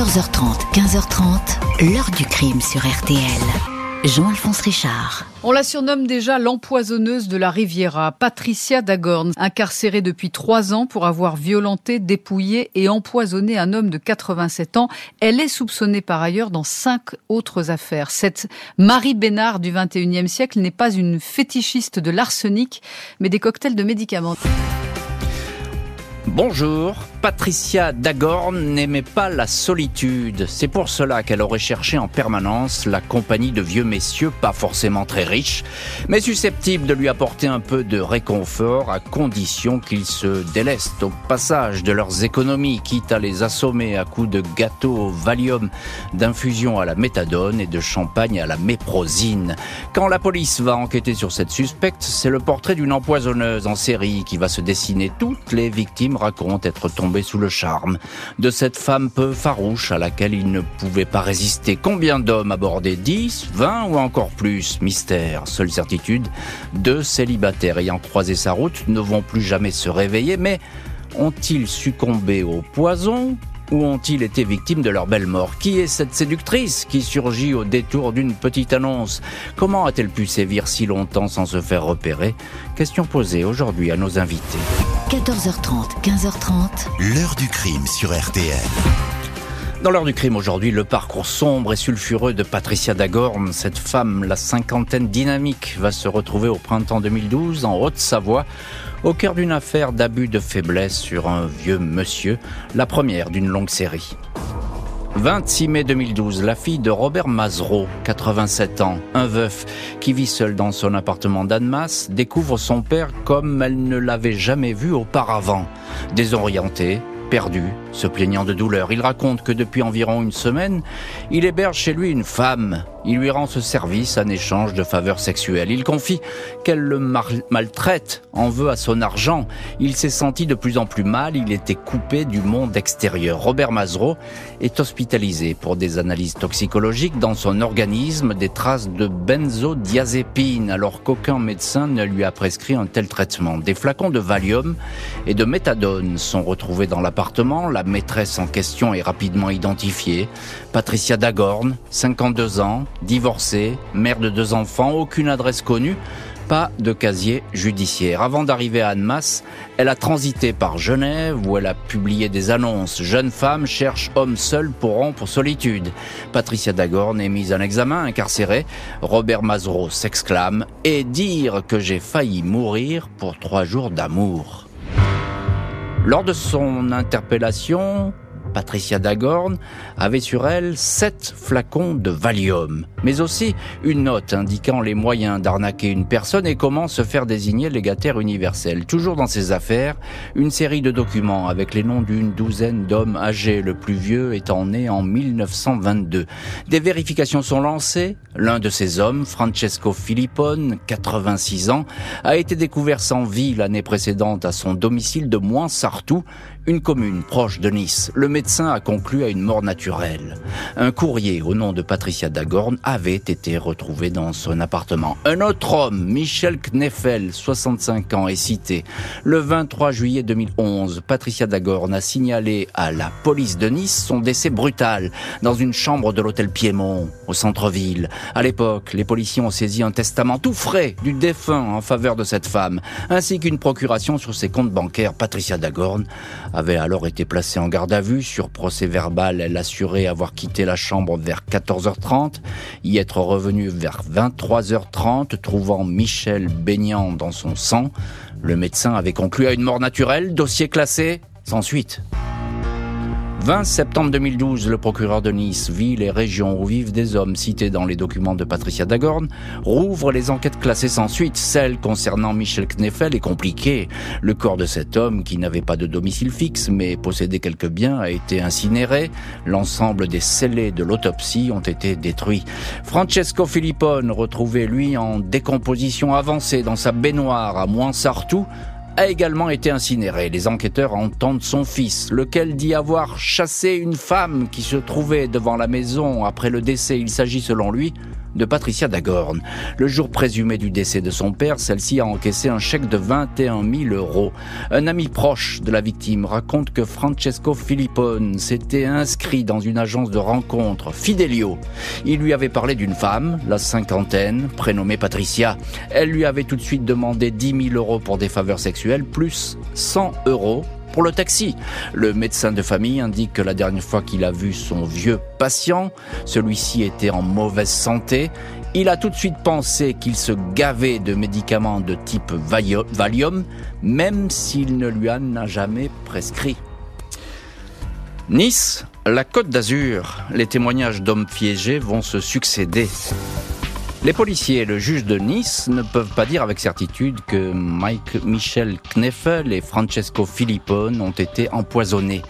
14h30, 15h30, l'heure du crime sur RTL. Jean-Alphonse Richard. On la surnomme déjà l'empoisonneuse de la Riviera, Patricia Dagorn, incarcérée depuis trois ans pour avoir violenté, dépouillé et empoisonné un homme de 87 ans. Elle est soupçonnée par ailleurs dans cinq autres affaires. Cette Marie Bénard du 21e siècle n'est pas une fétichiste de l'arsenic, mais des cocktails de médicaments. Bonjour, Patricia Dagorn n'aimait pas la solitude. C'est pour cela qu'elle aurait cherché en permanence la compagnie de vieux messieurs pas forcément très riches, mais susceptibles de lui apporter un peu de réconfort à condition qu'ils se délestent au passage de leurs économies, quitte à les assommer à coups de gâteaux au Valium, d'infusion à la méthadone et de champagne à la méprosine. Quand la police va enquêter sur cette suspecte, c'est le portrait d'une empoisonneuse en série qui va se dessiner. Toutes les victimes racontent être tombées sous le charme de cette femme peu farouche à laquelle il ne pouvait pas résister. Combien d'hommes abordés 10, 20 ou encore plus Mystère. Seule certitude, deux célibataires ayant croisé sa route ne vont plus jamais se réveiller, mais ont-ils succombé au poison ou ont-ils été victimes de leur belle mort? Qui est cette séductrice qui surgit au détour d'une petite annonce? Comment a-t-elle pu sévir si longtemps sans se faire repérer? Question posée aujourd'hui à nos invités. 14h30, 15h30. L'heure du crime sur RTL. Dans l'heure du crime aujourd'hui, le parcours sombre et sulfureux de Patricia Dagorn, cette femme, la cinquantaine dynamique, va se retrouver au printemps 2012 en Haute-Savoie au cœur d'une affaire d'abus de faiblesse sur un vieux monsieur, la première d'une longue série. 26 mai 2012, la fille de Robert Mazereau, 87 ans, un veuf, qui vit seul dans son appartement d'Annemasse, découvre son père comme elle ne l'avait jamais vu auparavant. Désorientée, perdu, se plaignant de douleur. Il raconte que depuis environ une semaine, il héberge chez lui une femme. Il lui rend ce service en échange de faveurs sexuelles. Il confie qu'elle le maltraite, en veut à son argent. Il s'est senti de plus en plus mal, il était coupé du monde extérieur. Robert Mazereau est hospitalisé pour des analyses toxicologiques dans son organisme, des traces de benzodiazépine, alors qu'aucun médecin ne lui a prescrit un tel traitement. Des flacons de Valium et de méthadone sont retrouvés dans l'appartement. La maîtresse en question est rapidement identifiée. Patricia Dagorn, 52 ans, divorcée, mère de deux enfants, aucune adresse connue, pas de casier judiciaire. Avant d'arriver à Annemasse, elle a transité par Genève où elle a publié des annonces. Jeune femme cherche homme seul pour rompre solitude. Patricia Dagorn est mise en examen, incarcérée. Robert Mazereau s'exclame et dire que j'ai failli mourir pour trois jours d'amour. Lors de son interpellation, Patricia Dagorn, avait sur elle sept flacons de Valium, mais aussi une note indiquant les moyens d'arnaquer une personne et comment se faire désigner légataire universel. Toujours dans ses affaires, une série de documents avec les noms d'une douzaine d'hommes âgés, le plus vieux étant né en 1922. Des vérifications sont lancées. L'un de ces hommes, Francesco Filippone, 86 ans, a été découvert sans vie l'année précédente à son domicile de Moinsartou, une commune proche de Nice. Le médecin a conclu à une mort naturelle. Un courrier au nom de Patricia Dagorn avait été retrouvé dans son appartement. Un autre homme, Michel Kneffel, 65 ans, est cité. Le 23 juillet 2011, Patricia Dagorn a signalé à la police de Nice son décès brutal dans une chambre de l'hôtel Piémont, au centre-ville. À l'époque, les policiers ont saisi un testament tout frais du défunt en faveur de cette femme, ainsi qu'une procuration sur ses comptes bancaires. Patricia Dagorn avait alors été placée en garde à vue. Sur procès verbal, elle assurait avoir quitté la chambre vers 14h30, y être revenue vers 23h30, trouvant Michel baignant dans son sang. Le médecin avait conclu à une mort naturelle, dossier classé, sans suite. 20 septembre 2012, le procureur de Nice, ville et région où vivent des hommes cités dans les documents de Patricia Dagorn, rouvre les enquêtes classées sans suite. Celle concernant Michel Kneffel est compliquée. Le corps de cet homme, qui n'avait pas de domicile fixe mais possédait quelques biens, a été incinéré. L'ensemble des scellés de l'autopsie ont été détruits. Francesco Filippone, retrouvé lui en décomposition avancée dans sa baignoire à Moinsartou, a également été incinéré. Les enquêteurs entendent son fils, lequel dit avoir chassé une femme qui se trouvait devant la maison après le décès. Il s'agit selon lui de Patricia Dagorn. Le jour présumé du décès de son père, celle-ci a encaissé un chèque de 21 000 euros. Un ami proche de la victime raconte que Francesco Filippone s'était inscrit dans une agence de rencontre, Fidelio. Il lui avait parlé d'une femme, la cinquantaine, prénommée Patricia. Elle lui avait tout de suite demandé 10 000 euros pour des faveurs sexuelles, plus 100 euros pour le taxi. Le médecin de famille indique que la dernière fois qu'il a vu son vieux patient, celui-ci était en mauvaise santé. Il a tout de suite pensé qu'il se gavait de médicaments de type Valium, même s'il ne lui en a jamais prescrit. Nice, la Côte d'Azur, les témoignages d'hommes piégés vont se succéder. Les policiers et le juge de Nice ne peuvent pas dire avec certitude que Mike Michel Kneffel et Francesco Filippone ont été empoisonnés.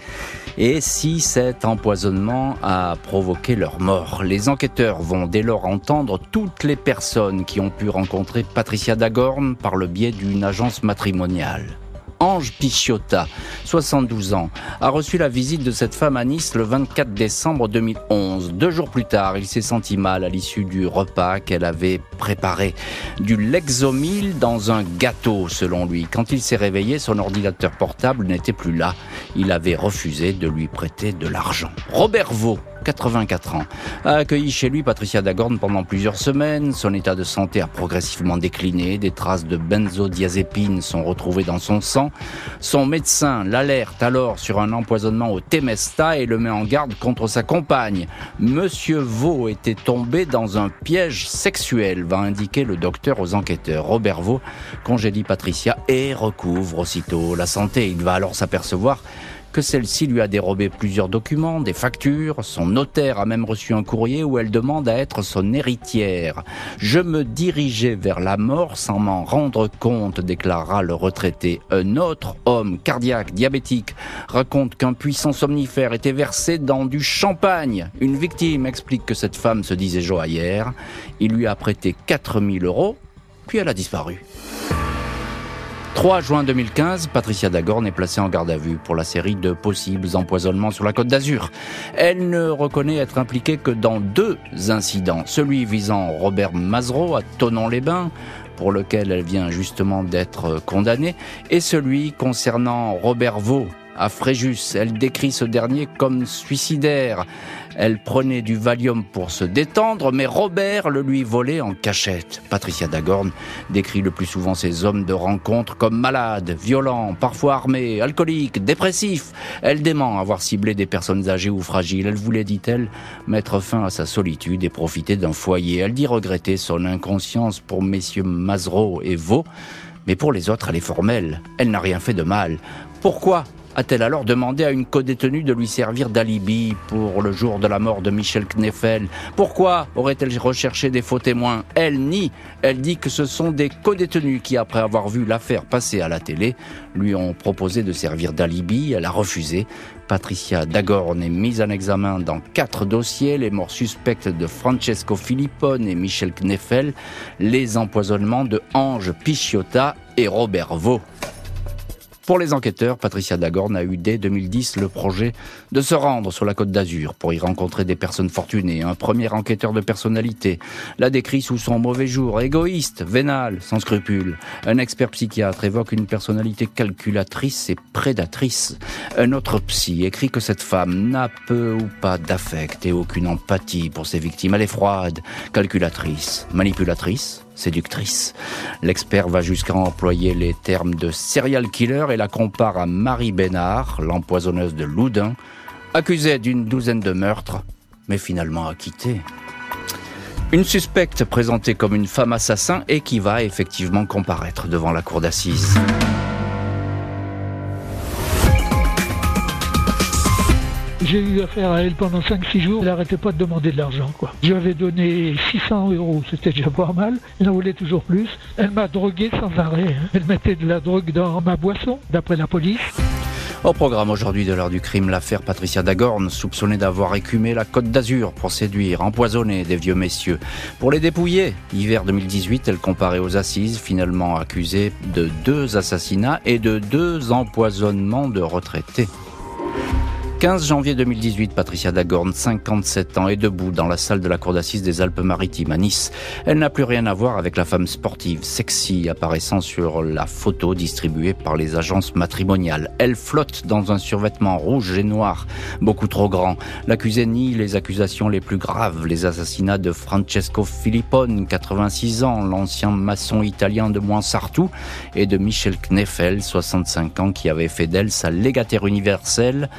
Et si cet empoisonnement a provoqué leur mort, les enquêteurs vont dès lors entendre toutes les personnes qui ont pu rencontrer Patricia Dagorn par le biais d'une agence matrimoniale. Ange Pichiotta, 72 ans, a reçu la visite de cette femme à Nice le 24 décembre 2011. Deux jours plus tard, il s'est senti mal à l'issue du repas qu'elle avait préparé. Du Lexomil dans un gâteau, selon lui. Quand il s'est réveillé, son ordinateur portable n'était plus là. Il avait refusé de lui prêter de l'argent. Robert Vaux, 84 ans, a accueilli chez lui Patricia Dagorn pendant plusieurs semaines. Son état de santé a progressivement décliné. Des traces de benzodiazépine sont retrouvées dans son sang. Son médecin l'alerte alors sur un empoisonnement au Temesta et le met en garde contre sa compagne. Monsieur Vaux était tombé dans un piège sexuel, va indiquer le docteur aux enquêteurs. Robert Vaux congédie Patricia et recouvre aussitôt la santé. Il va alors s'apercevoir que celle-ci lui a dérobé plusieurs documents, des factures, son notaire a même reçu un courrier où elle demande à être son héritière. Je me dirigeais vers la mort sans m'en rendre compte, déclara le retraité. Un autre homme cardiaque, diabétique, raconte qu'un puissant somnifère était versé dans du champagne. Une victime explique que cette femme se disait joaillère. Il lui a prêté 4000 euros, puis elle a disparu. 3 juin 2015, Patricia Dagorn est placée en garde à vue pour la série de possibles empoisonnements sur la côte d'Azur. Elle ne reconnaît être impliquée que dans deux incidents. Celui visant Robert Mazereau à Tonon-les-Bains, pour lequel elle vient justement d'être condamnée, et celui concernant Robert Vaux, à Fréjus. Elle décrit ce dernier comme suicidaire. Elle prenait du Valium pour se détendre, mais Robert le lui volait en cachette. Patricia Dagorn décrit le plus souvent ces hommes de rencontre comme malades, violents, parfois armés, alcooliques, dépressifs. Elle dément avoir ciblé des personnes âgées ou fragiles. Elle voulait, dit-elle, mettre fin à sa solitude et profiter d'un foyer. Elle dit regretter son inconscience pour messieurs Mazereau et Vaux, mais pour les autres, elle est formelle. Elle n'a rien fait de mal. Pourquoi a-t-elle alors demandé à une codétenue de lui servir d'alibi pour le jour de la mort de Michel Kneffel Pourquoi aurait-elle recherché des faux témoins? Elle nie. Elle dit que ce sont des codétenus qui, après avoir vu l'affaire passer à la télé, lui ont proposé de servir d'alibi. Elle a refusé. Patricia Dagorn est mise en examen dans quatre dossiers, les morts suspectes de Francesco Filippone et Michel Kneffel, les empoisonnements de Ange Pichiotta et Robert Vaux. Pour les enquêteurs, Patricia Dagorn a eu dès 2010 le projet de se rendre sur la côte d'Azur pour y rencontrer des personnes fortunées. Un premier enquêteur de personnalité l'a décrit sous son mauvais jour, égoïste, vénal, sans scrupules. Un expert psychiatre évoque une personnalité calculatrice et prédatrice. Un autre psy écrit que cette femme n'a peu ou pas d'affect et aucune empathie pour ses victimes. Elle est froide, calculatrice, manipulatrice, séductrice. L'expert va jusqu'à employer les termes de serial killer et la compare à Marie Bénard, l'empoisonneuse de Loudun, accusée d'une douzaine de meurtres, mais finalement acquittée. Une suspecte présentée comme une femme assassin et qui va effectivement comparaître devant la cour d'assises. J'ai eu affaire à elle pendant 5-6 jours. Elle n'arrêtait pas de demander de l'argent. quoi. Je lui avais donné 600 euros, c'était déjà pas mal. Elle en voulait toujours plus. Elle m'a drogué sans arrêt. Hein. Elle mettait de la drogue dans ma boisson, d'après la police. Au programme aujourd'hui de l'heure du crime, l'affaire Patricia Dagorn, soupçonnée d'avoir écumé la côte d'Azur pour séduire, empoisonner des vieux messieurs. Pour les dépouiller, hiver 2018, elle comparait aux assises, finalement accusée de deux assassinats et de deux empoisonnements de retraités. 15 janvier 2018, Patricia Dagorn, 57 ans, est debout dans la salle de la cour d'assises des Alpes-Maritimes à Nice. Elle n'a plus rien à voir avec la femme sportive sexy apparaissant sur la photo distribuée par les agences matrimoniales. Elle flotte dans un survêtement rouge et noir, beaucoup trop grand. L'accusé nie les accusations les plus graves, les assassinats de Francesco Filippone, 86 ans, l'ancien maçon italien de Moinsartou, et de Michel Kneffel, 65 ans, qui avait fait d'elle sa légataire universelle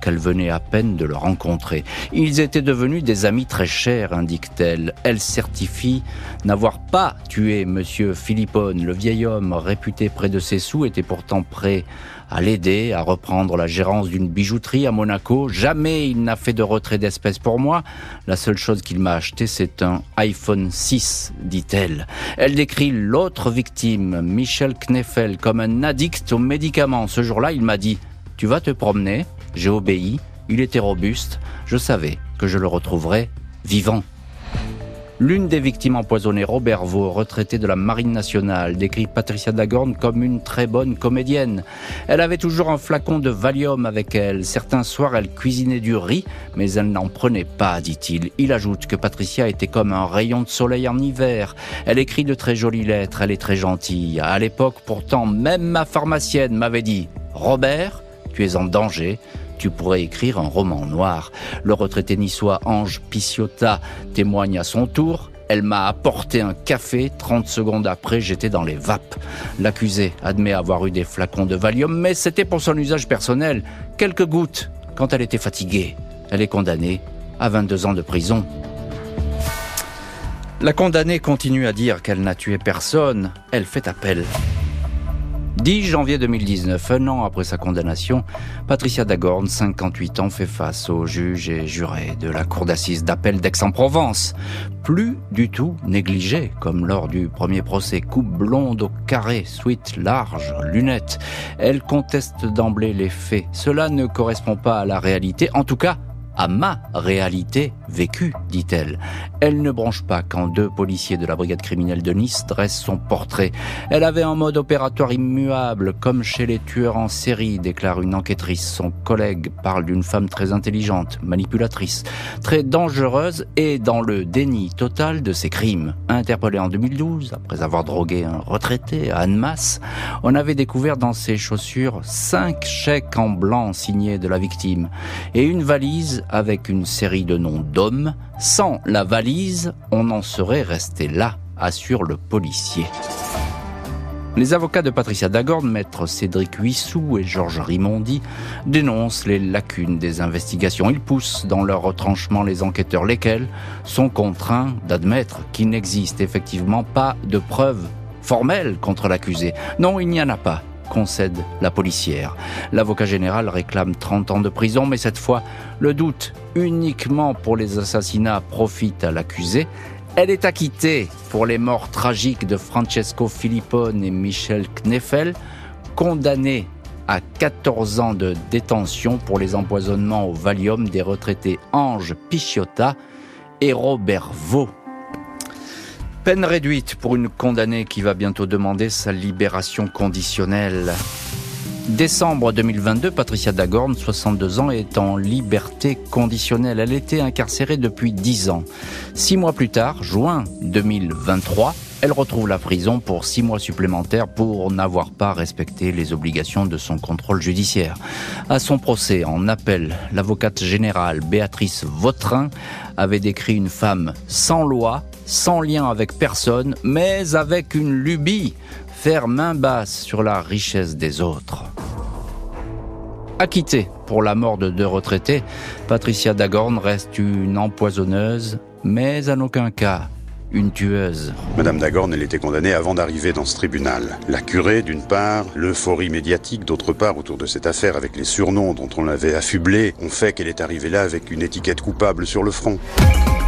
qu'elle venait à peine de le rencontrer. Ils étaient devenus des amis très chers, indique-t-elle. Elle certifie n'avoir pas tué monsieur Philippone. Le vieil homme, réputé près de ses sous, était pourtant prêt à l'aider à reprendre la gérance d'une bijouterie à Monaco. Jamais il n'a fait de retrait d'espèces pour moi. La seule chose qu'il m'a acheté, c'est un iPhone 6, dit-elle. Elle décrit l'autre victime, Michel Kneffel, comme un addict aux médicaments. Ce jour-là, il m'a dit, tu vas te promener, j'ai obéi, il était robuste, je savais que je le retrouverais vivant. L'une des victimes empoisonnées, Robert Vaux, retraité de la Marine nationale, décrit Patricia Dagorn comme une très bonne comédienne. Elle avait toujours un flacon de Valium avec elle. Certains soirs, elle cuisinait du riz, mais elle n'en prenait pas, dit-il. Il ajoute que Patricia était comme un rayon de soleil en hiver. Elle écrit de très jolies lettres, elle est très gentille. À l'époque, pourtant, même ma pharmacienne m'avait dit Robert, tu es en danger, tu pourrais écrire un roman noir. Le retraité niçois Ange Piciota témoigne à son tour. Elle m'a apporté un café, 30 secondes après, j'étais dans les vapes. L'accusé admet avoir eu des flacons de Valium, mais c'était pour son usage personnel. Quelques gouttes, quand elle était fatiguée. Elle est condamnée à 22 ans de prison. La condamnée continue à dire qu'elle n'a tué personne. Elle fait appel. 10 janvier 2019, un an après sa condamnation, Patricia Dagorn, 58 ans, fait face aux juges et jurés de la cour d'assises d'appel d'Aix-en-Provence. Plus du tout négligée, comme lors du premier procès, coupe blonde au carré, suite large, lunettes. Elle conteste d'emblée les faits. Cela ne correspond pas à la réalité, en tout cas à ma réalité vécue, dit-elle. Elle ne branche pas quand deux policiers de la brigade criminelle de Nice dressent son portrait. Elle avait un mode opératoire immuable, comme chez les tueurs en série, déclare une enquêtrice. Son collègue parle d'une femme très intelligente, manipulatrice, très dangereuse et dans le déni total de ses crimes. Interpellée en 2012, après avoir drogué un retraité à Annemasse, on avait découvert dans ses chaussures cinq chèques en blanc signés de la victime et une valise avec une série de noms Sans la valise, on en serait resté là, assure le policier. Les avocats de Patricia Dagorn, maître Cédric Huissou et Georges Rimondi, dénoncent les lacunes des investigations. Ils poussent dans leur retranchement les enquêteurs, lesquels sont contraints d'admettre qu'il n'existe effectivement pas de preuves formelles contre l'accusé. Non, il n'y en a pas concède la policière. L'avocat général réclame 30 ans de prison, mais cette fois, le doute uniquement pour les assassinats profite à l'accusé. Elle est acquittée pour les morts tragiques de Francesco Filippone et Michel Kneffel, condamnée à 14 ans de détention pour les empoisonnements au Valium des retraités Ange Pichiotta et Robert Vaux. Peine réduite pour une condamnée qui va bientôt demander sa libération conditionnelle. Décembre 2022, Patricia Dagorn, 62 ans, est en liberté conditionnelle. Elle était incarcérée depuis 10 ans. Six mois plus tard, juin 2023, elle retrouve la prison pour six mois supplémentaires pour n'avoir pas respecté les obligations de son contrôle judiciaire. À son procès en appel, l'avocate générale Béatrice Vautrin avait décrit une femme sans loi, sans lien avec personne, mais avec une lubie, faire main basse sur la richesse des autres. Acquittée pour la mort de deux retraités, Patricia Dagorn reste une empoisonneuse, mais en aucun cas une tueuse. Madame Dagorn, elle était condamnée avant d'arriver dans ce tribunal. La curée, d'une part, l'euphorie médiatique, d'autre part, autour de cette affaire avec les surnoms dont on l'avait affublée, ont fait qu'elle est arrivée là avec une étiquette coupable sur le front.